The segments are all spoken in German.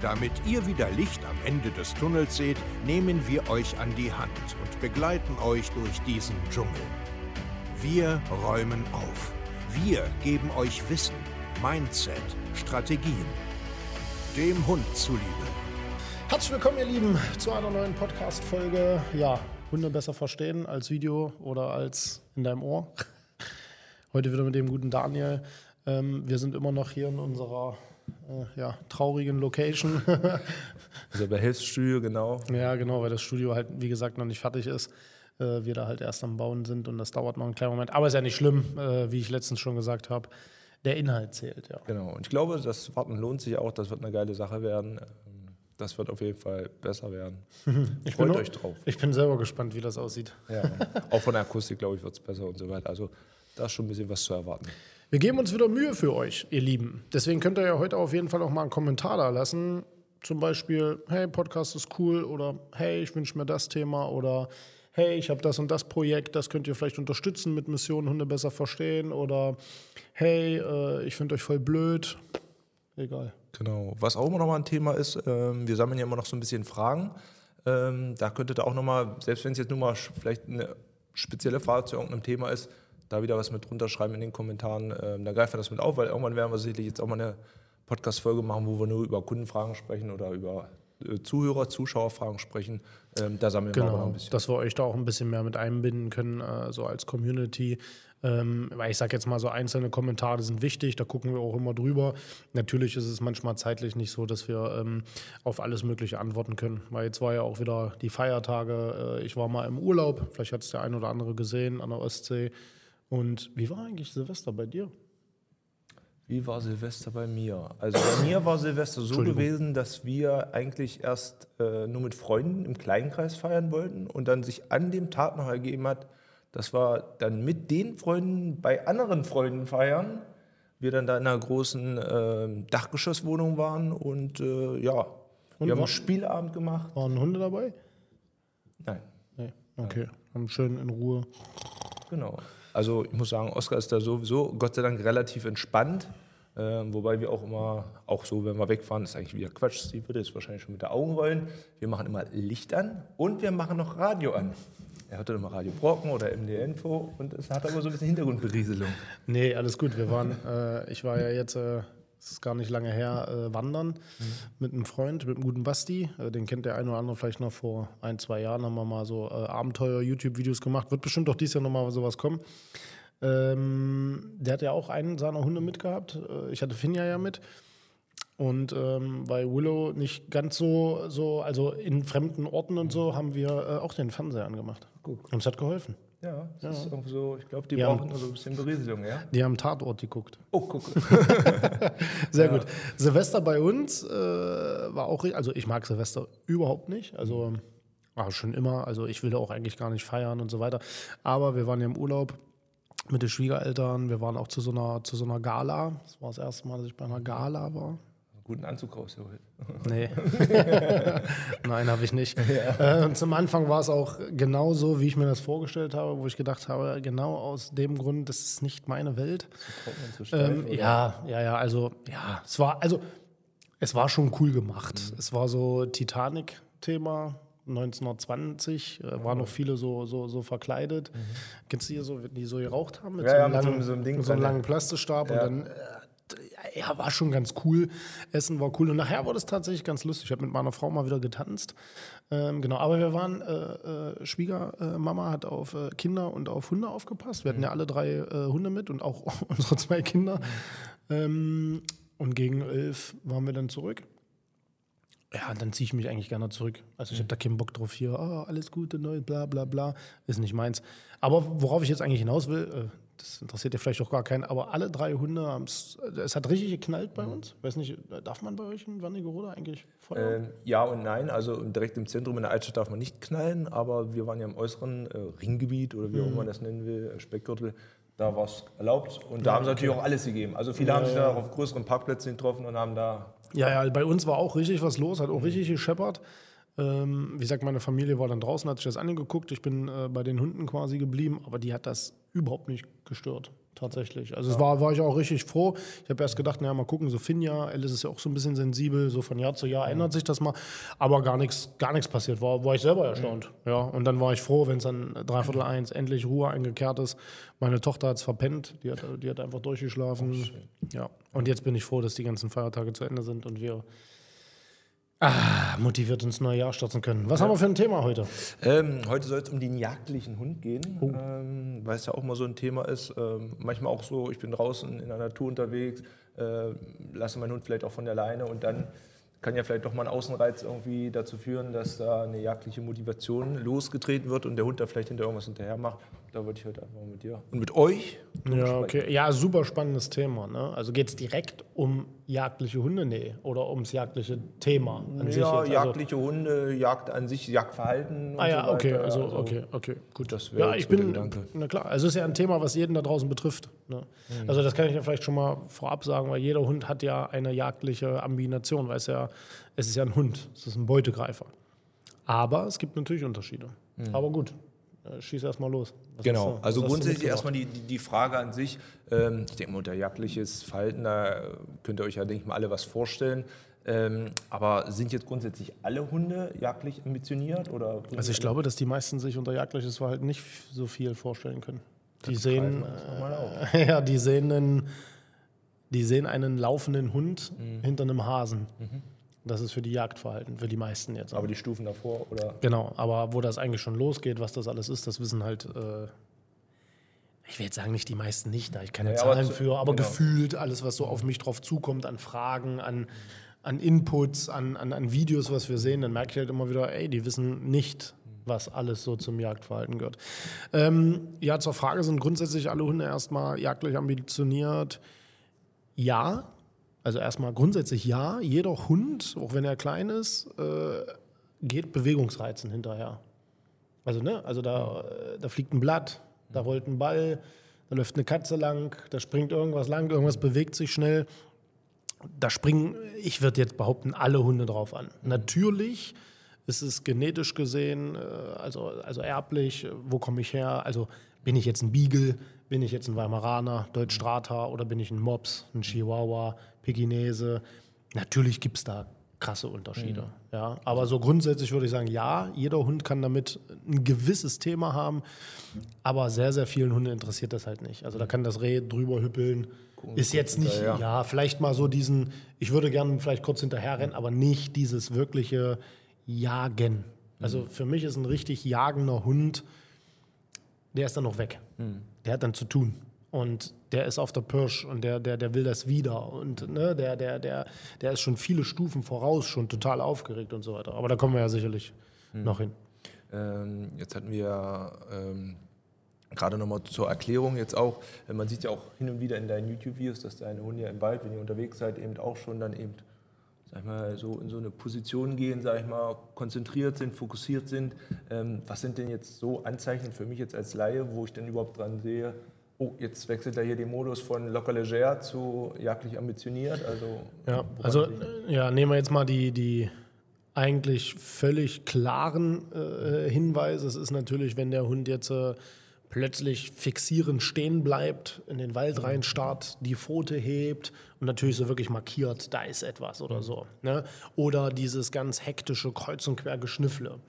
Damit ihr wieder Licht am Ende des Tunnels seht, nehmen wir euch an die Hand und begleiten euch durch diesen Dschungel. Wir räumen auf. Wir geben euch Wissen, Mindset, Strategien. Dem Hund zuliebe. Herzlich willkommen, ihr Lieben, zu einer neuen Podcast-Folge. Ja, Hunde besser verstehen als Video oder als in deinem Ohr. Heute wieder mit dem guten Daniel. Ähm, wir sind immer noch hier in unserer äh, ja, traurigen Location. also bei Hilfsstudio, genau. Ja, genau, weil das Studio halt, wie gesagt, noch nicht fertig ist. Äh, wir da halt erst am Bauen sind und das dauert noch einen kleinen Moment. Aber ist ja nicht schlimm, äh, wie ich letztens schon gesagt habe. Der Inhalt zählt, ja. Genau, und ich glaube, das Warten lohnt sich auch. Das wird eine geile Sache werden. Ähm, das wird auf jeden Fall besser werden. Ich Freut euch drauf. Ich bin selber gespannt, wie das aussieht. Ja, auch von der Akustik, glaube ich, wird es besser und so weiter. Also da ist schon ein bisschen was zu erwarten. Wir geben uns wieder Mühe für euch, ihr Lieben. Deswegen könnt ihr ja heute auf jeden Fall auch mal einen Kommentar da lassen. Zum Beispiel, hey, Podcast ist cool oder hey, ich wünsche mir das Thema oder hey, ich habe das und das Projekt, das könnt ihr vielleicht unterstützen mit Mission Hunde besser verstehen oder hey, äh, ich finde euch voll blöd. Egal. Genau. Was auch immer noch mal ein Thema ist, ähm, wir sammeln ja immer noch so ein bisschen Fragen. Ähm, da könntet ihr auch noch mal, selbst wenn es jetzt nur mal vielleicht eine spezielle Frage zu irgendeinem Thema ist, da wieder was mit drunter schreiben in den Kommentaren. Ähm, da greifen wir das mit auf, weil irgendwann werden wir sicherlich jetzt auch mal eine Podcast-Folge machen, wo wir nur über Kundenfragen sprechen oder über äh, Zuhörer, Zuschauerfragen sprechen. Ähm, da sammeln genau, wir noch ein bisschen. Dass wir euch da auch ein bisschen mehr mit einbinden können, äh, so als Community. Ähm, weil ich sage jetzt mal so, einzelne Kommentare sind wichtig, da gucken wir auch immer drüber. Natürlich ist es manchmal zeitlich nicht so, dass wir ähm, auf alles Mögliche antworten können. Weil jetzt war ja auch wieder die Feiertage. Äh, ich war mal im Urlaub, vielleicht hat es der ein oder andere gesehen an der Ostsee. Und wie war eigentlich Silvester bei dir? Wie war Silvester bei mir? Also bei mir war Silvester so gewesen, dass wir eigentlich erst äh, nur mit Freunden im Kleinkreis feiern wollten und dann sich an dem Tag noch ergeben hat, dass wir dann mit den Freunden bei anderen Freunden feiern. Wir dann da in einer großen äh, Dachgeschosswohnung waren und äh, ja, und wir haben einen Spielabend gemacht. Waren Hunde dabei? Nein. Nee. Okay, haben schön in Ruhe. Genau. Also ich muss sagen, Oskar ist da sowieso Gott sei Dank relativ entspannt. Äh, wobei wir auch immer, auch so, wenn wir wegfahren, ist eigentlich wieder Quatsch. Sie würde jetzt wahrscheinlich schon mit der Augen rollen. Wir machen immer Licht an und wir machen noch Radio an. Er hört dann immer Radio Brocken oder MD-Info und es hat aber so ein bisschen Hintergrundberieselung. Nee, alles gut. Wir waren, äh, ich war ja jetzt äh, es ist gar nicht lange her, äh, wandern mhm. mit einem Freund, mit einem guten Basti. Äh, den kennt der ein oder andere vielleicht noch vor ein, zwei Jahren. Haben wir mal so äh, Abenteuer-YouTube-Videos gemacht. Wird bestimmt auch dieses Jahr nochmal sowas kommen. Ähm, der hat ja auch einen seiner Hunde mitgehabt. Äh, ich hatte Finja ja mit. Und ähm, bei Willow nicht ganz so, so, also in fremden Orten und so, haben wir äh, auch den Fernseher angemacht. Gut. Und es hat geholfen. Ja, das ja. ist irgendwie so, ich glaube, die, die, brauchen haben, so ein bisschen Berieselung, ja? Die haben Tatort geguckt. Oh, guck. Sehr ja. gut. Silvester bei uns äh, war auch, also ich mag Silvester überhaupt nicht, also ah, schon immer, also ich will auch eigentlich gar nicht feiern und so weiter. Aber wir waren ja im Urlaub mit den Schwiegereltern, wir waren auch zu so einer, zu so einer Gala. Das war das erste Mal, dass ich bei einer Gala war guten Anzug rausgeholt. Nee. Nein, habe ich nicht. Ja. Äh, zum Anfang war es auch genau so, wie ich mir das vorgestellt habe, wo ich gedacht habe, genau aus dem Grund, das ist nicht meine Welt. Ähm, ja, ja, ja, also ja, es war, also es war schon cool gemacht. Mhm. Es war so Titanic-Thema. 1920 äh, waren noch viele so, so, so verkleidet. Mhm. Kennst du hier so, die so geraucht haben? Mit ja, so einem ja, langen, mit so, einem Ding mit so einem langen Plastikstab ja. und dann äh, ja, war schon ganz cool. Essen war cool. Und nachher wurde es tatsächlich ganz lustig. Ich habe mit meiner Frau mal wieder getanzt. Ähm, genau, aber wir waren, äh, äh, Schwiegermama hat auf äh, Kinder und auf Hunde aufgepasst. Wir hatten ja alle drei äh, Hunde mit und auch unsere zwei Kinder. Ähm, und gegen elf waren wir dann zurück. Ja, dann ziehe ich mich eigentlich gerne zurück. Also ich habe da keinen Bock drauf hier, oh, alles Gute, neu, bla bla bla. Ist nicht meins. Aber worauf ich jetzt eigentlich hinaus will, äh, das interessiert ja vielleicht auch gar keinen, aber alle drei Hunde haben es, es hat richtig geknallt bei uns. Weiß nicht, darf man bei euch in Wernigerode eigentlich Feuer? Ähm, ja und nein, also direkt im Zentrum in der Altstadt darf man nicht knallen, aber wir waren ja im äußeren äh, Ringgebiet oder wie auch mhm. immer man das nennen will, Speckgürtel, da war es erlaubt und da ja, haben sie natürlich auch alles gegeben. Also viele ja, haben sich da auch auf größeren Parkplätzen getroffen und haben da... Ja, ja, bei uns war auch richtig was los, hat auch mhm. richtig gescheppert. Ähm, wie gesagt, meine Familie war dann draußen, hat sich das angeguckt. Ich bin äh, bei den Hunden quasi geblieben, aber die hat das überhaupt nicht gestört. Tatsächlich. Also, ja. es war, war ich auch richtig froh. Ich habe erst gedacht, naja, mal gucken, so Finja, Alice ist ja auch so ein bisschen sensibel, so von Jahr zu Jahr ändert sich das mal. Aber gar nichts gar passiert. War, war ich selber erstaunt. Mhm. Ja, und dann war ich froh, wenn es dann dreiviertel eins endlich Ruhe eingekehrt ist. Meine Tochter hat es verpennt, die hat, die hat einfach durchgeschlafen. Oh, ja. Und jetzt bin ich froh, dass die ganzen Feiertage zu Ende sind und wir Ah, motiviert ins neue Jahr starten können. Was ja. haben wir für ein Thema heute? Ähm, heute soll es um den jagdlichen Hund gehen, oh. ähm, weil es ja auch mal so ein Thema ist. Ähm, manchmal auch so, ich bin draußen in der Natur unterwegs, äh, lasse meinen Hund vielleicht auch von der Leine und dann kann ja vielleicht doch mal ein Außenreiz irgendwie dazu führen, dass da eine jagdliche Motivation losgetreten wird und der Hund da vielleicht hinter irgendwas hinterher macht. Da würde ich heute einfach mit dir und mit euch. Ja, okay. Ja, super spannendes Thema. Ne? Also geht es direkt um jagdliche Hunde? Nee. Oder ums jagdliche Thema an ja, sich? Ja, also jagdliche Hunde, Jagd an sich, Jagdverhalten. ah ja, so okay, also, also, okay, okay, gut. Das ja, ich bin, Gedanke. na klar, also es ist ja ein Thema, was jeden da draußen betrifft. Ne? Mhm. Also das kann ich ja vielleicht schon mal vorab sagen, weil jeder Hund hat ja eine jagdliche Ambination, weil es ja, es ist ja ein Hund, es ist ein Beutegreifer. Aber es gibt natürlich Unterschiede. Mhm. Aber gut, schieß erstmal los. Was genau, du, also grundsätzlich erstmal die, die, die, Frage an sich. Ähm, ich denke mal, unter jagdliches Verhalten, da könnt ihr euch ja, denke ich mal, alle was vorstellen. Ähm, aber sind jetzt grundsätzlich alle Hunde jagdlich ambitioniert? Oder also ich glaube, dass die meisten sich unter jagdliches Verhalten nicht so viel vorstellen können. Die sehen, äh, ja, die sehen einen, die sehen einen laufenden Hund mhm. hinter einem Hasen. Mhm. Das ist für die Jagdverhalten, für die meisten jetzt. Aber die Stufen davor, oder? Genau, aber wo das eigentlich schon losgeht, was das alles ist, das wissen halt, äh, ich will jetzt sagen, nicht die meisten nicht, da ich keine ja, Zahlen aber für, aber genau. gefühlt alles, was so auf mich drauf zukommt, an Fragen, an, an Inputs, an, an, an Videos, was wir sehen, dann merke ich halt immer wieder, ey, die wissen nicht, was alles so zum Jagdverhalten gehört. Ähm, ja, zur Frage sind grundsätzlich alle Hunde erstmal jagdlich ambitioniert. Ja, also erstmal grundsätzlich ja, jeder Hund, auch wenn er klein ist, äh, geht Bewegungsreizen hinterher. Also, ne, also da, da fliegt ein Blatt, da rollt ein Ball, da läuft eine Katze lang, da springt irgendwas lang, irgendwas bewegt sich schnell. Da springen, ich würde jetzt behaupten, alle Hunde drauf an. Natürlich ist es genetisch gesehen, äh, also, also erblich, wo komme ich her? Also bin ich jetzt ein Beagle, bin ich jetzt ein Weimaraner, Deutsch Strata oder bin ich ein Mops, ein Chihuahua, Pekinese? Natürlich gibt es da krasse Unterschiede. Mhm. Ja, aber so grundsätzlich würde ich sagen, ja, jeder Hund kann damit ein gewisses Thema haben, aber sehr, sehr vielen Hunden interessiert das halt nicht. Also da kann das Reh drüber hüppeln. ist jetzt nicht, ja. ja, vielleicht mal so diesen, ich würde gerne vielleicht kurz hinterher rennen, aber nicht dieses wirkliche Jagen. Also mhm. für mich ist ein richtig jagender Hund, der ist dann noch weg. Mhm. Der hat dann zu tun. Und der ist auf der Pirsch und der, der, der will das wieder. Und ne, der, der, der, der ist schon viele Stufen voraus, schon total aufgeregt und so weiter. Aber da kommen wir ja sicherlich mhm. noch hin. Ähm, jetzt hatten wir ähm, gerade nochmal zur Erklärung jetzt auch, äh, man sieht ja auch hin und wieder in deinen YouTube-Videos, dass deine Hunde ja im Wald, wenn ihr unterwegs seid, eben auch schon dann eben sag mal, so in so eine Position gehen, sag ich mal, konzentriert sind, fokussiert sind. Ähm, was sind denn jetzt so Anzeichen für mich jetzt als Laie, wo ich denn überhaupt dran sehe, oh, jetzt wechselt er hier den Modus von locker leger zu jagdlich ambitioniert? Also, ja, also ja, nehmen wir jetzt mal die, die eigentlich völlig klaren äh, Hinweise. Es ist natürlich, wenn der Hund jetzt äh, plötzlich fixierend stehen bleibt, in den Wald reinstarrt, die Pfote hebt und natürlich so wirklich markiert, da ist etwas oder so. Ne? Oder dieses ganz hektische Kreuz- und Quergeschnüffle.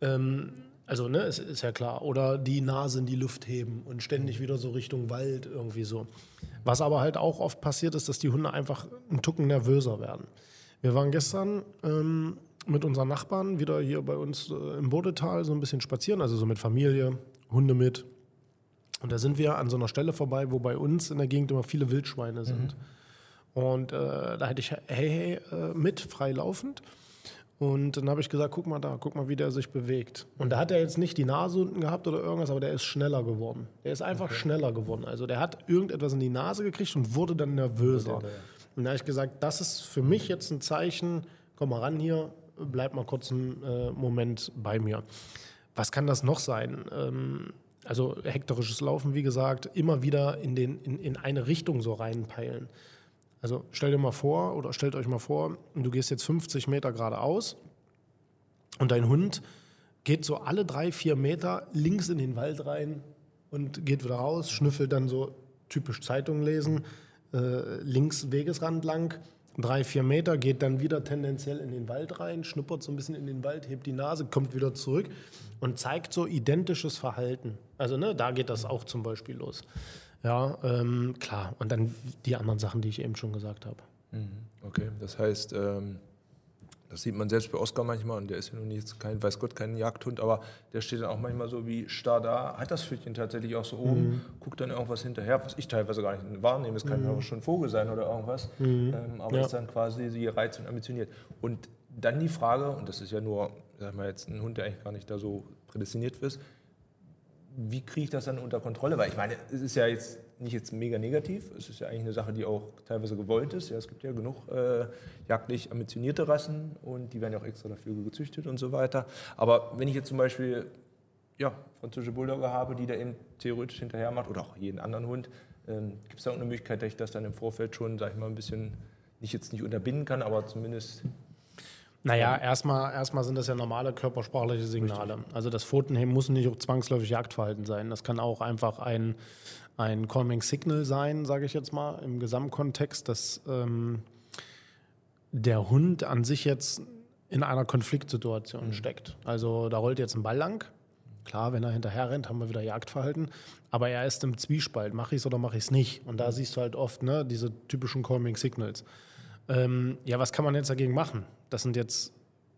Ähm, also, ne, ist, ist ja klar. Oder die Nase in die Luft heben und ständig wieder so Richtung Wald irgendwie so. Was aber halt auch oft passiert ist, dass die Hunde einfach einen Tucken nervöser werden. Wir waren gestern ähm, mit unseren Nachbarn wieder hier bei uns äh, im Bodetal so ein bisschen spazieren, also so mit Familie, Hunde mit. Und da sind wir an so einer Stelle vorbei, wo bei uns in der Gegend immer viele Wildschweine sind. Mhm. Und äh, da hätte ich Hey Hey äh, mit, frei laufend. Und dann habe ich gesagt, guck mal da, guck mal, wie der sich bewegt. Und da hat er jetzt nicht die Nase unten gehabt oder irgendwas, aber der ist schneller geworden. Der ist einfach okay. schneller geworden. Also der hat irgendetwas in die Nase gekriegt und wurde dann nervöser. Und da habe ich gesagt, das ist für mich jetzt ein Zeichen, komm mal ran hier, bleib mal kurz einen äh, Moment bei mir. Was kann das noch sein? Ähm, also hektorisches Laufen, wie gesagt, immer wieder in, den, in, in eine Richtung so reinpeilen. Also stell dir mal vor oder stellt euch mal vor, du gehst jetzt 50 Meter geradeaus und dein Hund geht so alle drei, vier Meter links in den Wald rein und geht wieder raus, schnüffelt dann so typisch Zeitung lesen, äh, links Wegesrand lang, drei, vier Meter, geht dann wieder tendenziell in den Wald rein, schnuppert so ein bisschen in den Wald, hebt die Nase, kommt wieder zurück und zeigt so identisches Verhalten. Also ne, da geht das auch zum Beispiel los. Ja, ähm, klar. Und dann die anderen Sachen, die ich eben schon gesagt habe. Mhm. Okay, das heißt, ähm, das sieht man selbst bei Oscar manchmal, und der ist ja nun nicht kein, weiß Gott, kein Jagdhund, aber der steht dann auch manchmal so wie starr da, hat das Pfötchen tatsächlich auch so oben, mhm. guckt dann irgendwas hinterher, was ich teilweise gar nicht wahrnehme. Es kann mhm. ja schon ein Vogel sein oder irgendwas, mhm. ähm, aber ja. ist dann quasi sie reizt und ambitioniert. Und dann die Frage, und das ist ja nur, sag mal jetzt ein Hund, der eigentlich gar nicht da so prädestiniert ist, wie kriege ich das dann unter Kontrolle? Weil ich meine, es ist ja jetzt nicht jetzt mega negativ. Es ist ja eigentlich eine Sache, die auch teilweise gewollt ist. Ja, es gibt ja genug äh, jagdlich ambitionierte Rassen und die werden ja auch extra dafür gezüchtet und so weiter. Aber wenn ich jetzt zum Beispiel ja, französische Bulldogger habe, die da eben theoretisch hinterher macht oder auch jeden anderen Hund, ähm, gibt es da auch eine Möglichkeit, dass ich das dann im Vorfeld schon, sag ich mal, ein bisschen nicht jetzt nicht unterbinden kann, aber zumindest naja, erstmal, erstmal sind das ja normale körpersprachliche Signale. Richtig. Also das Pfotenheben muss nicht auch zwangsläufig Jagdverhalten sein. Das kann auch einfach ein, ein Calming Signal sein, sage ich jetzt mal, im Gesamtkontext, dass ähm, der Hund an sich jetzt in einer Konfliktsituation mhm. steckt. Also da rollt jetzt ein Ball lang. Klar, wenn er hinterher rennt, haben wir wieder Jagdverhalten. Aber er ist im Zwiespalt. Mache ich es oder mache ich es nicht? Und da siehst du halt oft ne, diese typischen Calming Signals. Ähm, ja, was kann man jetzt dagegen machen? Das sind jetzt,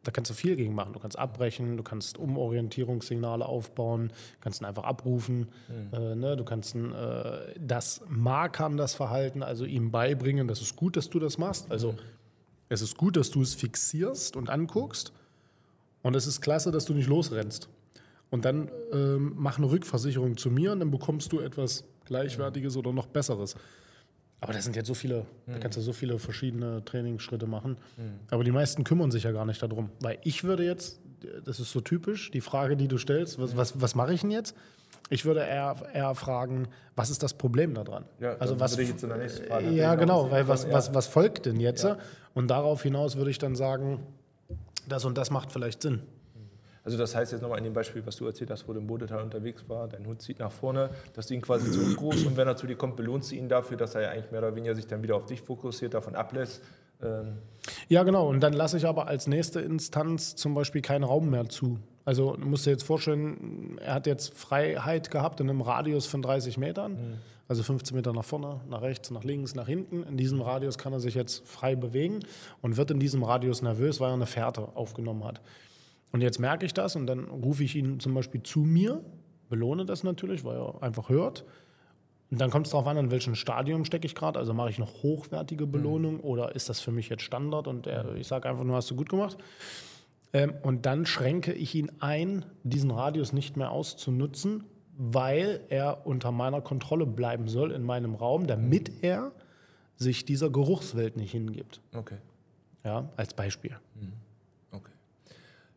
da kannst du viel gegen machen. Du kannst abbrechen, du kannst Umorientierungssignale aufbauen, kannst ihn einfach abrufen. Mhm. Äh, ne? Du kannst ihn, äh, das markern, das Verhalten, also ihm beibringen, das ist gut, dass du das machst. Also mhm. es ist gut, dass du es fixierst und anguckst. Und es ist klasse, dass du nicht losrennst. Und dann ähm, mach eine Rückversicherung zu mir und dann bekommst du etwas Gleichwertiges mhm. oder noch Besseres. Aber das sind jetzt so viele, mhm. da kannst du so viele verschiedene Trainingsschritte machen. Mhm. Aber die meisten kümmern sich ja gar nicht darum. Weil ich würde jetzt, das ist so typisch, die Frage, die du stellst, was, was, was mache ich denn jetzt? Ich würde eher, eher fragen, was ist das Problem daran? Ja, also was, würde ich jetzt in der nächsten Frage Ja, genau, weil was, was, was folgt denn jetzt? Ja. Und darauf hinaus würde ich dann sagen, das und das macht vielleicht Sinn. Also das heißt jetzt nochmal in dem Beispiel, was du erzählt hast, wo du im Bodetal unterwegs war, dein Hund zieht nach vorne, dass du ihn quasi zu groß und wenn er zu dir kommt, belohnst du ihn dafür, dass er ja eigentlich mehr oder weniger sich dann wieder auf dich fokussiert, davon ablässt. Ähm ja, genau. Und dann lasse ich aber als nächste Instanz zum Beispiel keinen Raum mehr zu. Also du musst dir jetzt vorstellen, er hat jetzt Freiheit gehabt in einem Radius von 30 Metern. Mhm. Also 15 Meter nach vorne, nach rechts, nach links, nach hinten. In diesem Radius kann er sich jetzt frei bewegen und wird in diesem Radius nervös, weil er eine Fährte aufgenommen hat. Und jetzt merke ich das und dann rufe ich ihn zum Beispiel zu mir, belohne das natürlich, weil er einfach hört. Und dann kommt es darauf an, in welchem Stadium stecke ich gerade. Also mache ich noch hochwertige Belohnung mhm. oder ist das für mich jetzt Standard und er, ich sage einfach nur, hast du gut gemacht. Ähm, und dann schränke ich ihn ein, diesen Radius nicht mehr auszunutzen, weil er unter meiner Kontrolle bleiben soll in meinem Raum, damit er sich dieser Geruchswelt nicht hingibt. Okay. Ja, als Beispiel. Mhm.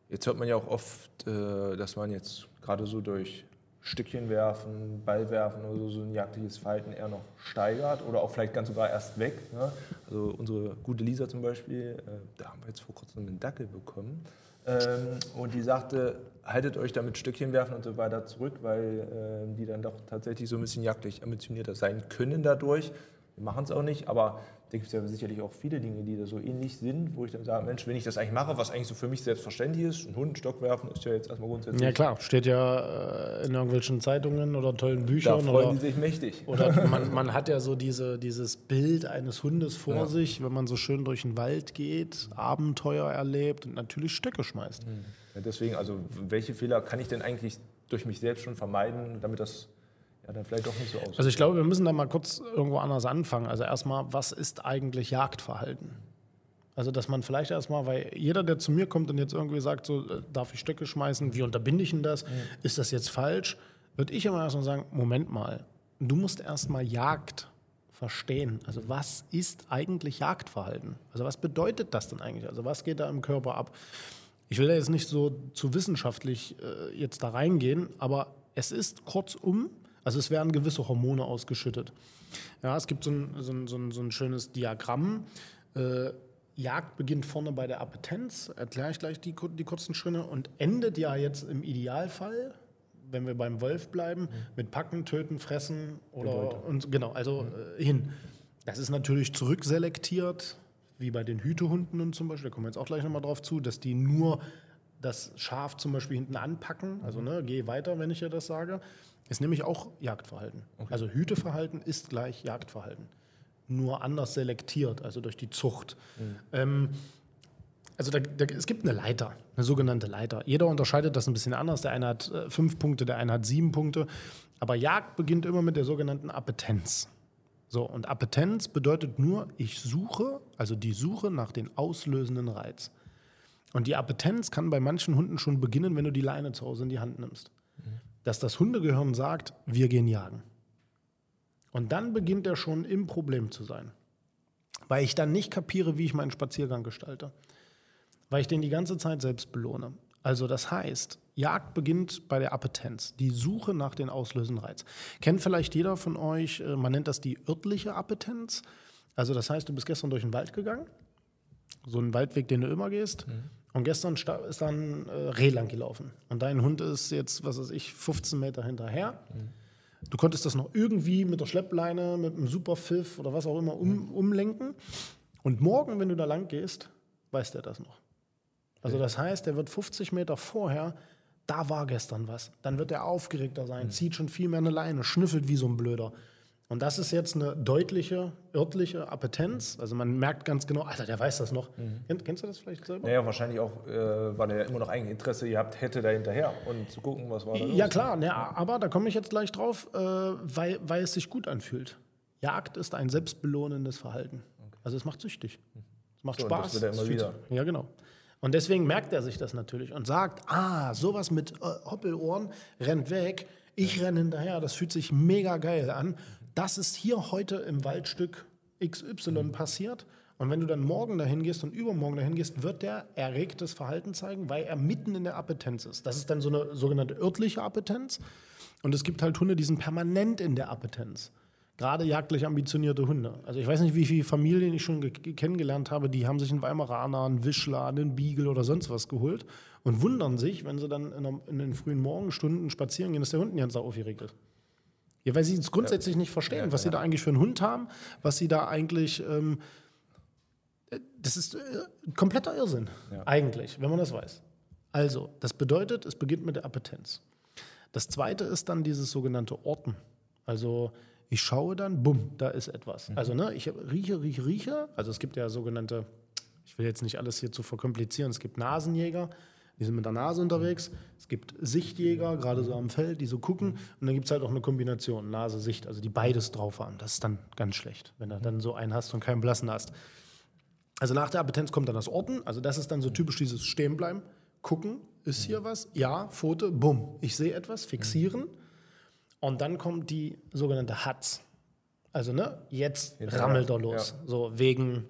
Jetzt hört man ja auch oft, äh, dass man jetzt gerade so durch Stückchen werfen, Ball werfen oder so, so ein jagdliches Verhalten eher noch steigert oder auch vielleicht ganz sogar erst weg. Ne? Also unsere gute Lisa zum Beispiel, äh, da haben wir jetzt vor kurzem einen Dackel bekommen. Ähm, und die sagte, haltet euch damit Stückchen werfen und so weiter zurück, weil äh, die dann doch tatsächlich so ein bisschen jagdlich ambitionierter sein können dadurch. Wir machen es auch nicht, aber da gibt es ja sicherlich auch viele Dinge, die da so ähnlich sind, wo ich dann sage, Mensch, wenn ich das eigentlich mache, was eigentlich so für mich selbstverständlich ist, ein Hund, einen Stock werfen, ist ja jetzt erstmal grundsätzlich... Ja klar, steht ja äh, in irgendwelchen Zeitungen oder tollen Büchern. Da freuen oder, die sich mächtig. Oder man, man, hat ja so diese, dieses Bild eines Hundes vor ja. sich, wenn man so schön durch den Wald geht, Abenteuer erlebt und natürlich Stöcke schmeißt. Mhm. Ja, deswegen, also welche Fehler kann ich denn eigentlich durch mich selbst schon vermeiden, damit das ja, dann vielleicht doch nicht so aus. Also ich glaube, wir müssen da mal kurz irgendwo anders anfangen. Also erstmal, was ist eigentlich Jagdverhalten? Also, dass man vielleicht erstmal, weil jeder, der zu mir kommt und jetzt irgendwie sagt, so, äh, darf ich Stöcke schmeißen, wie unterbinde ich denn das? Mhm. Ist das jetzt falsch? Würde ich immer erstmal sagen, Moment mal, du musst erstmal Jagd verstehen. Also, was ist eigentlich Jagdverhalten? Also, was bedeutet das denn eigentlich? Also, was geht da im Körper ab? Ich will da jetzt nicht so zu wissenschaftlich äh, jetzt da reingehen, aber es ist kurzum, also es werden gewisse Hormone ausgeschüttet. Ja, es gibt so ein, so ein, so ein, so ein schönes Diagramm. Äh, Jagd beginnt vorne bei der Appetenz, erkläre ich gleich die, die kurzen Schritte, und endet ja jetzt im Idealfall, wenn wir beim Wolf bleiben, mhm. mit Packen, Töten, Fressen oder und, genau, also mhm. äh, hin. Das ist natürlich zurückselektiert, wie bei den Hütehunden und zum Beispiel, da kommen wir jetzt auch gleich nochmal drauf zu, dass die nur das Schaf zum Beispiel hinten anpacken, also ne, geh weiter, wenn ich ja das sage, ist nämlich auch Jagdverhalten. Okay. Also Hüteverhalten ist gleich Jagdverhalten. Nur anders selektiert, also durch die Zucht. Mhm. Ähm, also da, da, es gibt eine Leiter, eine sogenannte Leiter. Jeder unterscheidet das ein bisschen anders. Der eine hat äh, fünf Punkte, der eine hat sieben Punkte. Aber Jagd beginnt immer mit der sogenannten Appetenz. So, und Appetenz bedeutet nur, ich suche, also die Suche nach den auslösenden Reiz. Und die Appetenz kann bei manchen Hunden schon beginnen, wenn du die Leine zu Hause in die Hand nimmst. Mhm. Dass das Hundegehirn sagt, wir gehen jagen. Und dann beginnt er schon im Problem zu sein. Weil ich dann nicht kapiere, wie ich meinen Spaziergang gestalte. Weil ich den die ganze Zeit selbst belohne. Also das heißt, Jagd beginnt bei der Appetenz, die Suche nach den auslösenden Reiz. Kennt vielleicht jeder von euch, äh, man nennt das die örtliche Appetenz. Also das heißt, du bist gestern durch den Wald gegangen, so einen Waldweg, den du immer gehst, mhm. Und gestern ist dann äh, Reh lang gelaufen. Und dein Hund ist jetzt, was weiß ich, 15 Meter hinterher. Mhm. Du konntest das noch irgendwie mit der Schleppleine, mit einem Superpfiff oder was auch immer um, mhm. umlenken. Und morgen, wenn du da lang gehst, weiß der das noch. Also das heißt, der wird 50 Meter vorher, da war gestern was. Dann wird er aufgeregter sein, mhm. zieht schon viel mehr eine Leine, schnüffelt wie so ein Blöder. Und das ist jetzt eine deutliche, örtliche Appetenz. Also man merkt ganz genau, Alter, der weiß das noch. Mhm. Kennst du das vielleicht selber? Naja, wahrscheinlich auch, äh, weil er immer noch eigentlich Interesse gehabt hätte da hinterher und zu gucken, was war da los. Ja klar, ja, aber da komme ich jetzt gleich drauf, äh, weil, weil es sich gut anfühlt. Jagd ist ein selbstbelohnendes Verhalten. Okay. Also es macht süchtig. Es macht so, Spaß. das wird er immer wieder. Ja, genau. Und deswegen merkt er sich das natürlich und sagt, ah, sowas mit äh, Hoppelohren rennt weg, ich renne hinterher, das fühlt sich mega geil an. Das ist hier heute im Waldstück XY mhm. passiert. Und wenn du dann morgen dahin gehst und übermorgen dahin gehst, wird der erregtes Verhalten zeigen, weil er mitten in der Appetenz ist. Das ist dann so eine sogenannte örtliche Appetenz. Und es gibt halt Hunde, die sind permanent in der Appetenz. Gerade jagdlich ambitionierte Hunde. Also ich weiß nicht, wie viele Familien ich schon kennengelernt habe, die haben sich einen Weimaraner, einen Wischler, einen Beagle oder sonst was geholt und wundern sich, wenn sie dann in, der, in den frühen Morgenstunden spazieren gehen, dass der Hund ganz aufgeregt ist. Ja, weil sie es grundsätzlich ja. nicht verstehen, ja, was sie da eigentlich für einen Hund haben, was sie da eigentlich. Ähm, das ist äh, kompletter Irrsinn, eigentlich, wenn man das weiß. Also, das bedeutet, es beginnt mit der Appetenz. Das zweite ist dann dieses sogenannte Orten. Also, ich schaue dann, bumm, da ist etwas. Mhm. Also, ne, ich rieche, rieche, rieche. Also, es gibt ja sogenannte, ich will jetzt nicht alles hier zu verkomplizieren, es gibt Nasenjäger, die sind mit der Nase unterwegs. Es gibt Sichtjäger, gerade so am Feld, die so gucken. Und dann gibt es halt auch eine Kombination, Nase, Sicht, also die beides drauf haben. Das ist dann ganz schlecht, wenn du dann so einen hast und keinen blassen hast. Also nach der Appetenz kommt dann das Orten. Also das ist dann so typisch dieses Stehenbleiben, gucken, ist hier was? Ja, Foto, bumm, ich sehe etwas, fixieren. Und dann kommt die sogenannte Hatz. Also, ne, jetzt rammelt er los. Ja. So, wegen,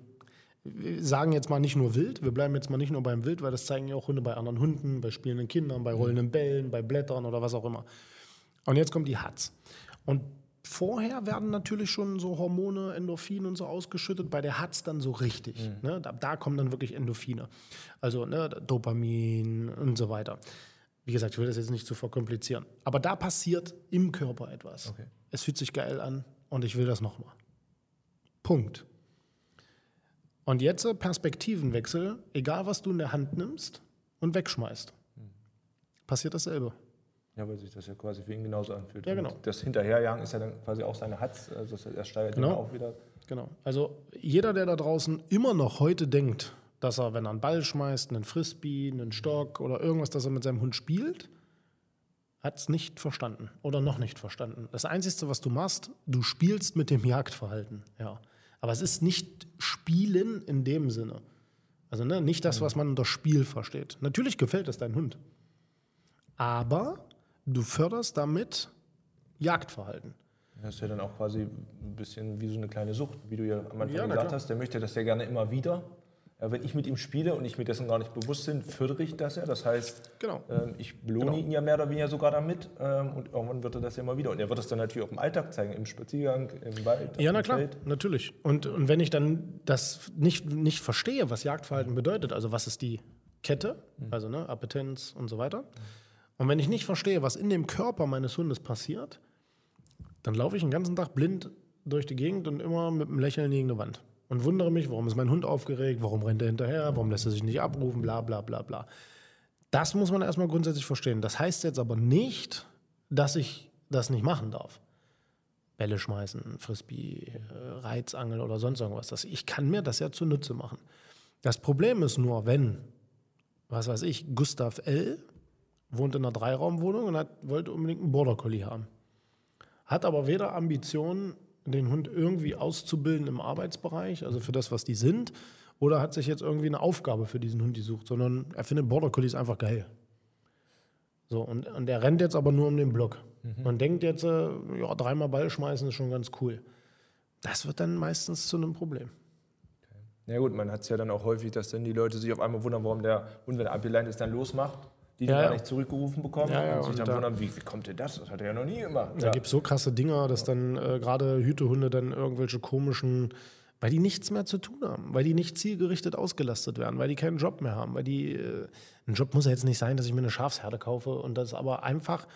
sagen jetzt mal nicht nur wild, wir bleiben jetzt mal nicht nur beim Wild, weil das zeigen ja auch Hunde bei anderen Hunden, bei spielenden Kindern, bei rollenden Bällen, bei Blättern oder was auch immer. Und jetzt kommt die Hatz. Und vorher werden natürlich schon so Hormone, Endorphine und so ausgeschüttet, bei der Hatz dann so richtig. Mhm. Ne? Da, da, kommen dann wirklich Endorphine. Also ne, Dopamin und so weiter. Wie gesagt, ich will das jetzt nicht zu verkomplizieren. Aber da passiert im Körper etwas. Okay. Es fühlt sich geil an und ich will das nochmal. Punkt. Und jetzt Perspektivenwechsel, egal was du in der Hand nimmst und wegschmeißt. Passiert dasselbe. Ja, weil sich das ja quasi für ihn genauso anfühlt. Ja, genau. Und das Hinterherjagen ist ja dann quasi auch seine Hatz, also er steigert genau. auch wieder. Genau. Also jeder, der da draußen immer noch heute denkt, dass er, wenn er einen Ball schmeißt, einen Frisbee, einen Stock oder irgendwas, dass er mit seinem Hund spielt, hat es nicht verstanden oder noch nicht verstanden. Das Einzige, was du machst, du spielst mit dem Jagdverhalten. Ja. Aber es ist nicht Spielen in dem Sinne. Also ne, nicht das, was man unter Spiel versteht. Natürlich gefällt es deinem Hund. Aber du förderst damit Jagdverhalten. Das ist ja dann auch quasi ein bisschen wie so eine kleine Sucht, wie du ja am Anfang Ja, gesagt hast. Der möchte das ja gerne immer wieder. Ja, wenn ich mit ihm spiele und ich mir dessen gar nicht bewusst bin, fördere ich das ja. Das heißt, Genau. ähm, ich belohne Genau. ihn ja mehr oder weniger sogar damit. Ähm, und irgendwann wird er das ja immer wieder. Und er wird das dann natürlich auch im Alltag zeigen, im Spaziergang, im Wald. Ja, na klar, Feld. natürlich. Und, und wenn ich dann das nicht, nicht verstehe, was Jagdverhalten bedeutet, also was ist die Kette, also ne, Appetenz und so weiter, und wenn ich nicht verstehe, was in dem Körper meines Hundes passiert, dann laufe ich den ganzen Tag blind durch die Gegend und immer mit einem Lächeln gegen eine Wand. Und wundere mich, warum ist mein Hund aufgeregt, warum rennt er hinterher, warum lässt er sich nicht abrufen, bla bla bla bla. Das muss man erstmal grundsätzlich verstehen. Das heißt jetzt aber nicht, dass ich das nicht machen darf. Bälle schmeißen, Frisbee, äh, Reizangel oder sonst irgendwas. Das, ich kann mir das ja zunutze machen. Das Problem ist nur, wenn, was weiß ich, Gustav L. wohnt in einer Dreiraumwohnung und hat, wollte unbedingt einen Border Collie haben. Hat aber weder Ambitionen, den Hund irgendwie auszubilden im Arbeitsbereich, also für das, was die sind, oder hat sich jetzt irgendwie eine Aufgabe für diesen Hund gesucht, sondern er findet Border Collies einfach geil. So, und, und er rennt jetzt aber nur um den Block und denkt jetzt, äh, ja, dreimal Ball schmeißen ist schon ganz cool. Das wird dann meistens zu einem Problem. Ja gut, man hat es ja dann auch häufig, dass dann die Leute sich auf einmal wundern, warum der Hund, wenn er abgeleint ist, dann losmacht, die Ja, gar nicht zurückgerufen bekommen Ja, ja, und sich dann da- wundern, wie, wie kommt denn das? Das hat er ja noch nie gemacht. Da Ja. gibt es so krasse Dinger, dass dann äh, gerade Hütehunde dann irgendwelche komischen, weil die nichts mehr zu tun haben, weil die nicht zielgerichtet ausgelastet werden, weil die keinen Job mehr haben, weil die, äh, ein Job muss ja jetzt nicht sein, dass ich mir eine Schafsherde kaufe und das aber einfach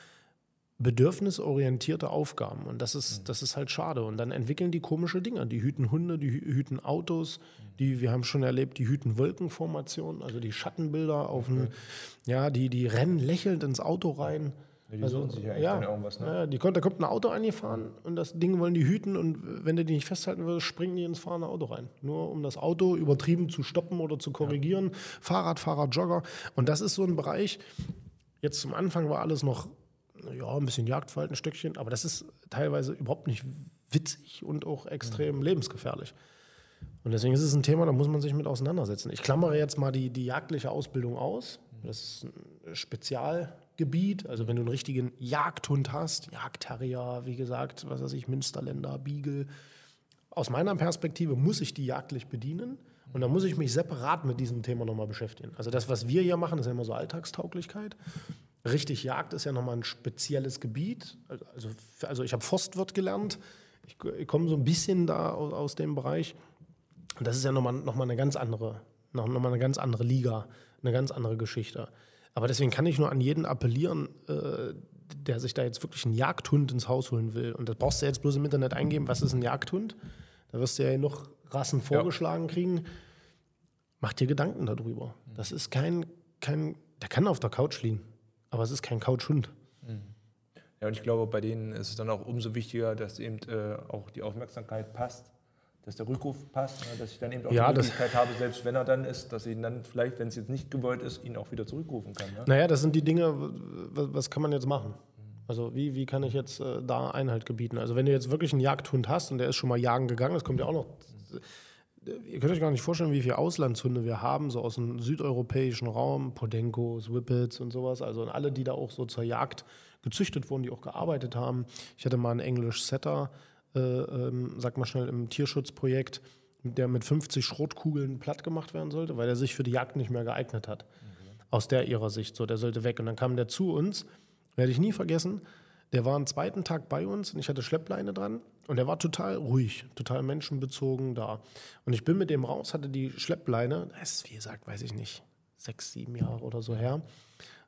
bedürfnisorientierte Aufgaben und das ist, das ist halt schade und dann entwickeln die komische Dinge, die hüten Hunde, die hü- hüten Autos, die, wir haben schon erlebt, die hüten Wolkenformationen, also die Schattenbilder auf dem, ja, die, die rennen lächelnd ins Auto rein. Ja, die suchen sich ja eigentlich dann irgendwas, ne? Ja, die, kommt- da kommt ein Auto angefahren und das Ding wollen die hüten und wenn du die nicht festhalten würdest, springen die ins fahrende Auto rein. Nur um das Auto übertrieben zu stoppen oder zu korrigieren. Fahrradfahrer, Jogger. Und das ist so ein Bereich, jetzt zum Anfang war alles noch, ja, ein bisschen Jagdverhalten, ein Stückchen, aber das ist teilweise überhaupt nicht witzig und auch extrem lebensgefährlich. Und deswegen ist es ein Thema, da muss man sich mit auseinandersetzen. Ich klammere jetzt mal die, die jagdliche Ausbildung aus. Das ist ein Spezialgebiet. Also wenn du einen richtigen Jagdhund hast, Jagdterrier, wie gesagt, was weiß ich, Münsterländer, Beagle. Aus meiner Perspektive muss ich die jagdlich bedienen. Und da muss ich mich separat mit diesem Thema nochmal beschäftigen. Also das, was wir hier machen, ist ja immer so Alltagstauglichkeit. Richtig Jagd ist ja nochmal ein spezielles Gebiet. Also, also ich habe Forstwirt gelernt. Ich, ich komme so ein bisschen da aus, aus dem Bereich. Und das ist ja nochmal noch mal eine ganz andere, noch, noch mal eine ganz andere Liga, eine ganz andere Geschichte. Aber deswegen kann ich nur an jeden appellieren, äh, der sich da jetzt wirklich einen Jagdhund ins Haus holen will. Und das brauchst du jetzt bloß im Internet eingeben, was ist ein Jagdhund? Da wirst du ja noch Rassen vorgeschlagen kriegen. Mach dir Gedanken darüber. Das ist kein, kein, der kann auf der Couch liegen, aber es ist kein Couchhund. Ja, und ich glaube, bei denen ist es dann auch umso wichtiger, dass eben äh, auch die Aufmerksamkeit passt, dass der Rückruf passt, ne, dass ich dann eben auch Ja, die Möglichkeit habe, selbst wenn er dann ist, dass ich ihn dann vielleicht, wenn es jetzt nicht gewollt ist, ihn auch wieder zurückrufen kann. Ne? Naja, das sind die Dinge, was kann man jetzt machen? Also wie, wie kann ich jetzt äh, da Einhalt gebieten? Also wenn du jetzt wirklich einen Jagdhund hast und der ist schon mal jagen gegangen, das kommt ja auch noch. Ihr könnt euch gar nicht vorstellen, wie viele Auslandshunde wir haben, so aus dem südeuropäischen Raum, Podenkos, Whippets und sowas. Also alle, die da auch so zur Jagd gezüchtet wurden, die auch gearbeitet haben. Ich hatte mal einen English Setter, äh, ähm, sag mal schnell, im Tierschutzprojekt, der mit 50 Schrotkugeln platt gemacht werden sollte, weil er sich für die Jagd nicht mehr geeignet hat. Aus der ihrer Sicht, so, der sollte weg. Und dann kam der zu uns, werde ich nie vergessen, der war am zweiten Tag bei uns und ich hatte Schleppleine dran und der war total ruhig, total menschenbezogen da. Und ich bin mit dem raus, hatte die Schleppleine, das ist wie gesagt, weiß ich nicht, sechs, sieben Jahre oder so her,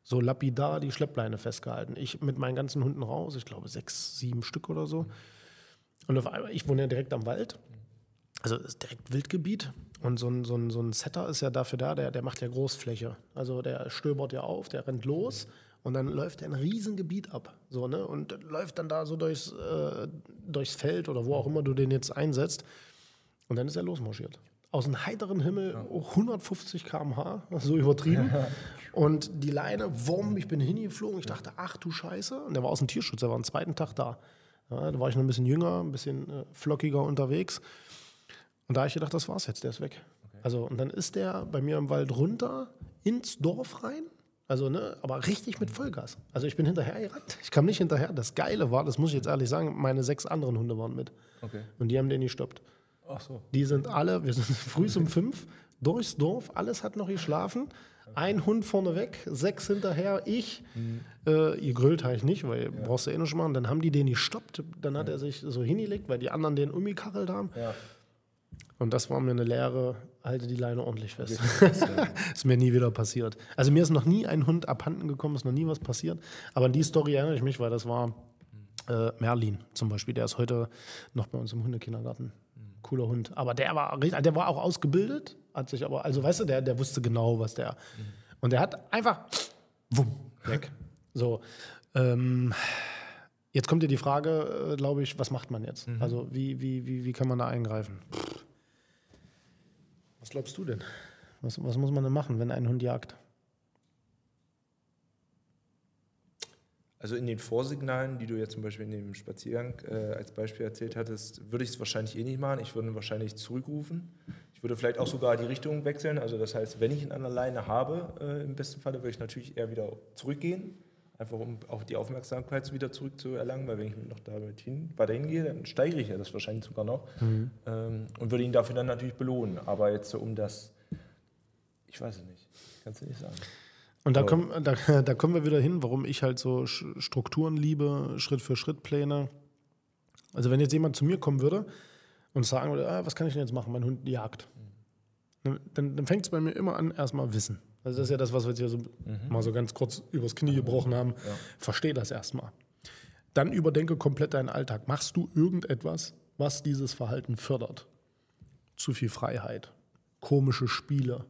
so lapidar die Schleppleine festgehalten. Ich mit meinen ganzen Hunden raus, ich glaube sechs, sieben Stück oder so. Und auf einmal, ich wohne ja direkt am Wald, also ist direkt Wildgebiet. Und so ein, so, ein, so ein Setter ist ja dafür da, der, der macht ja Großfläche. Also der stöbert ja auf, der rennt los und dann läuft er ein Riesengebiet ab. So, ne? Und läuft dann da so durchs, äh, durchs Feld oder wo auch immer du den jetzt einsetzt. Und dann ist er losmarschiert. Aus dem heiteren Himmel, oh, 150 km/h, so übertrieben. Und die Leine, wumm, ich bin hingeflogen. Ich dachte, ach du Scheiße. Und der war aus dem Tierschutz, der war am zweiten Tag da. Ja, da war ich noch ein bisschen jünger, ein bisschen äh, flockiger unterwegs. Und da habe ich gedacht, das war's jetzt, der ist weg. Also, und dann ist der bei mir im Wald runter ins Dorf rein. Also, ne, aber richtig mit Vollgas. Also, ich bin hinterher gerannt. Ich kam nicht hinterher. Das Geile war, das muss ich jetzt ehrlich sagen, meine sechs anderen Hunde waren mit. Okay. Und die haben den gestoppt. Ach so. Die sind alle, wir sind früh um fünf durchs Dorf, alles hat noch geschlafen. Ein Hund vorneweg, sechs hinterher, ich. Äh, ihr grölt ich nicht, weil brauchst du eh nicht machen. Dann haben die den gestoppt, dann hat er sich so hingelegt, weil die anderen den umgekachelt haben. Ja. Und das war mir eine Lehre, halte die Leine ordentlich fest. ist mir nie wieder passiert. Also mir ist noch nie ein Hund abhanden gekommen, ist noch nie was passiert. Aber an die Story erinnere ich mich, weil das war äh, Merlin zum Beispiel. Der ist heute noch bei uns im Hundekindergarten. Cooler Hund. Aber der war, richtig- der war auch ausgebildet, hat sich aber, also weißt du, der, der wusste genau, was der. Und der hat einfach wumm, weg. So. Ähm, jetzt kommt dir die Frage, äh, glaube ich, was macht man jetzt? Also wie, wie, wie, wie kann man da eingreifen? Was glaubst du denn? Was, was muss man denn machen, wenn ein Hund jagt? Also in den Vorsignalen, die du jetzt zum Beispiel in dem Spaziergang äh, als Beispiel erzählt hattest, würde ich es wahrscheinlich eh nicht machen. Ich würde wahrscheinlich zurückrufen. Ich würde vielleicht auch sogar die Richtung wechseln. Also das heißt, wenn ich ihn an der Leine habe, äh, im besten Falle würde ich natürlich eher wieder zurückgehen. Einfach um auch die Aufmerksamkeit wieder zurückzuerlangen, weil wenn ich noch damit hin, weiterhin gehe, dann steigere ich ja das wahrscheinlich sogar noch ähm, und würde ihn dafür dann natürlich belohnen. Aber jetzt so um das, ich weiß es nicht, kannst du nicht sagen. Und da, kommen, da, da kommen wir wieder hin, warum ich halt so Strukturen liebe, Schritt für Schritt Pläne. Also wenn jetzt jemand zu mir kommen würde und sagen würde, ah, was kann ich denn jetzt machen, mein Hund jagt, Ne, dann, dann fängt es bei mir immer an, erstmal Wissen. Also das ist ja das, was wir jetzt hier so mal so ganz kurz übers Knie gebrochen haben. Verstehe das erstmal. Dann überdenke komplett deinen Alltag. Machst du irgendetwas, was dieses Verhalten fördert? Zu viel Freiheit, komische Spiele,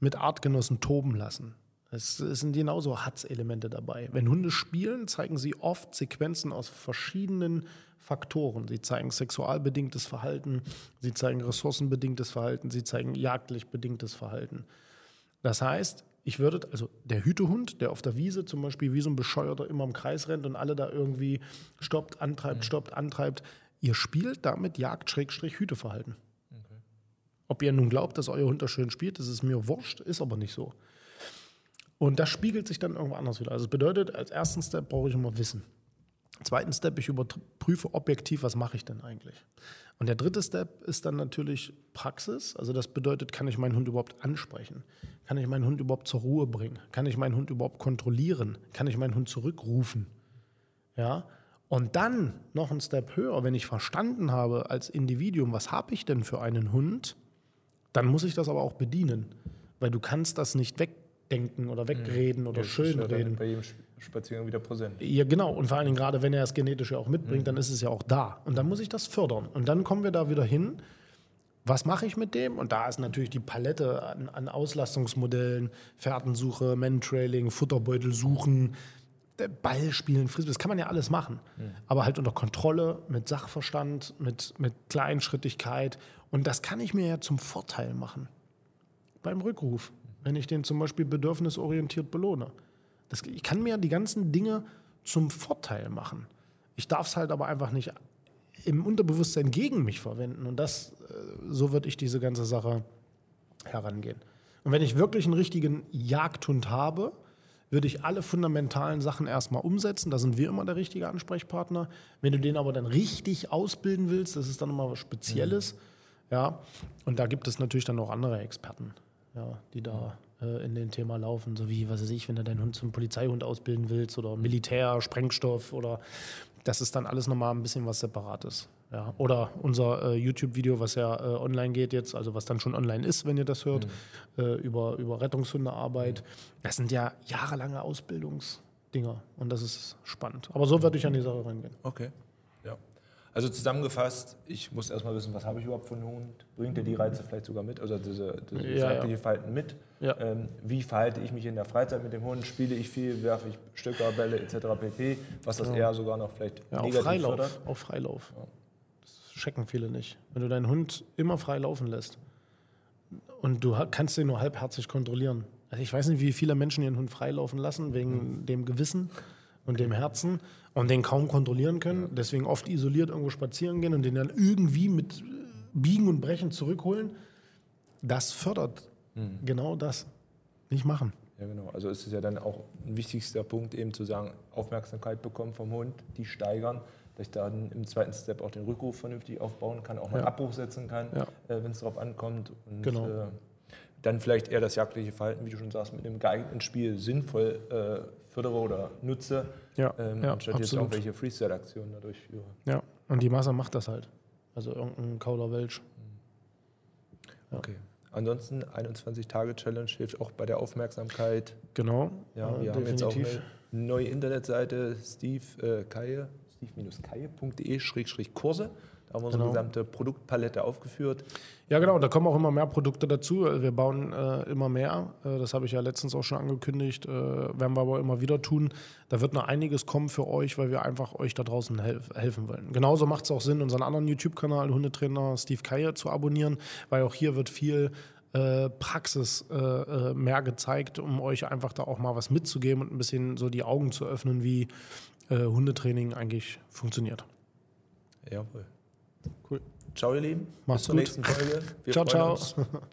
mit Artgenossen toben lassen. Es, es sind genauso Hatz-Elemente dabei. Wenn Hunde spielen, zeigen sie oft Sequenzen aus verschiedenen Faktoren. Sie zeigen sexualbedingtes Verhalten, sie zeigen ressourcenbedingtes Verhalten, sie zeigen jagdlich bedingtes Verhalten. Das heißt, ich würde, also der Hütehund, der auf der Wiese zum Beispiel wie so ein Bescheuerter immer im Kreis rennt und alle da irgendwie stoppt, antreibt, stoppt, antreibt, ihr spielt damit Jagd-Hüteverhalten. Ob ihr nun glaubt, dass euer Hund das schön spielt, das ist mir wurscht, ist aber nicht so. Und das spiegelt sich dann irgendwo anders wieder. Also es bedeutet, als ersten Step brauche ich immer Wissen. Zweiten Step, ich überprüfe objektiv, was mache ich denn eigentlich? Und der dritte Step ist dann natürlich Praxis. Also das bedeutet, kann ich meinen Hund überhaupt ansprechen? Kann ich meinen Hund überhaupt zur Ruhe bringen? Kann ich meinen Hund überhaupt kontrollieren? Kann ich meinen Hund zurückrufen? Ja. Und dann noch einen Step höher, wenn ich verstanden habe als Individuum, was habe ich denn für einen Hund, dann muss ich das aber auch bedienen. Weil du kannst das nicht wegdenken oder wegreden oder Ja, das ist ja schönreden. Bei jedem Sp- Spaziergang wieder präsent. Ja, genau. Und vor allen Dingen gerade, wenn er es genetisch ja auch mitbringt, Mhm. dann ist es ja auch da. Und dann muss ich das fördern. Und dann kommen wir da wieder hin. Was mache ich mit dem? Und da ist natürlich die Palette an, an Auslastungsmodellen, Fährtensuche, Mentrailing, Futterbeutel suchen, der Ball spielen, Frisbee, das kann man ja alles machen. Mhm. Aber halt unter Kontrolle, mit Sachverstand, mit, mit Kleinschrittigkeit. Und das kann ich mir ja zum Vorteil machen. Beim Rückruf, wenn ich den zum Beispiel bedürfnisorientiert belohne. Das, ich kann mir die ganzen Dinge zum Vorteil machen. Ich darf es halt aber einfach nicht im Unterbewusstsein gegen mich verwenden. Und das, äh, so würde ich diese ganze Sache herangehen. Und wenn ich wirklich einen richtigen Jagdhund habe, würde ich alle fundamentalen Sachen erstmal umsetzen. Da sind wir immer der richtige Ansprechpartner. Wenn du den aber dann richtig ausbilden willst, das ist dann immer was Spezielles. Ja, und da gibt es natürlich dann auch andere Experten, ja, die da äh, in dem Thema laufen, so wie, was weiß ich, wenn du deinen Hund zum Polizeihund ausbilden willst oder Militär, Sprengstoff oder das ist dann alles nochmal ein bisschen was Separates. Ja. Oder unser äh, YouTube-Video, was ja äh, online geht jetzt, also was dann schon online ist, wenn ihr das hört, äh, über, über Rettungshundearbeit. Das sind ja jahrelange Ausbildungsdinger und das ist spannend. Aber so würde ich an die Sache rangehen. Okay. Also zusammengefasst, ich muss erstmal wissen, was habe ich überhaupt für einen Hund? Bringt er die Reize vielleicht sogar mit, also diese, diese Ja, zeitliche ja. Verhalten mit? Ja. Ähm, wie verhalte ich mich in der Freizeit mit dem Hund? Spiele ich viel, werfe ich Stöcker, Bälle etc. pp, was das eher sogar noch vielleicht Ja, auch negativ Freilauf. fördert? Auch Freilauf. Das checken viele nicht. Wenn du deinen Hund immer frei laufen lässt und du kannst den nur halbherzig kontrollieren. Also ich weiß nicht, wie viele Menschen ihren Hund freilaufen lassen, wegen dem Gewissen und dem Herzen und den kaum kontrollieren können, deswegen oft isoliert irgendwo spazieren gehen und den dann irgendwie mit äh, Biegen und Brechen zurückholen. das fördert genau das. Nicht machen. Ja, genau. Also ist es ja dann auch ein wichtigster Punkt, eben zu sagen, Aufmerksamkeit bekommen vom Hund, die steigern, dass ich dann im zweiten Step auch den Rückruf vernünftig aufbauen kann, auch mal Ja. einen Abbruch setzen kann, Ja. äh, wenn es darauf ankommt. Und Genau. äh, dann vielleicht eher das jagdliche Verhalten, wie du schon sagst, mit einem geeigneten Spiel sinnvoll äh, fördere oder nutze, Ja, ähm, ja anstatt jetzt absolut. irgendwelche Freestyle-Aktionen da durchführe. Ja, und die Masse macht das halt. Also irgendein Kauderwelsch. Okay. Ansonsten 21-Tage-Challenge hilft auch bei der Aufmerksamkeit. Genau. Ja, äh, wir haben jetzt auch eine neue Internetseite, Steve äh, Kaye, steve-kaye.de-kurse. Da haben wir unsere Genau. gesamte Produktpalette aufgeführt. Ja, genau, da kommen auch immer mehr Produkte dazu. Wir bauen äh, immer mehr. Äh, das habe ich ja letztens auch schon angekündigt. Äh, werden wir aber immer wieder tun. Da wird noch einiges kommen für euch, weil wir einfach euch da draußen helf helfen wollen. Genauso macht es auch Sinn, unseren anderen YouTube-Kanal Hundetrainer Steve Kaye zu abonnieren, weil auch hier wird viel äh, Praxis äh, mehr gezeigt, um euch einfach da auch mal was mitzugeben und ein bisschen so die Augen zu öffnen, wie Hundetraining eigentlich funktioniert. Jawohl. Ciao, ihr Lieben. Macht's Bis zur gut. nächsten Folge. Wir ciao, ciao. uns.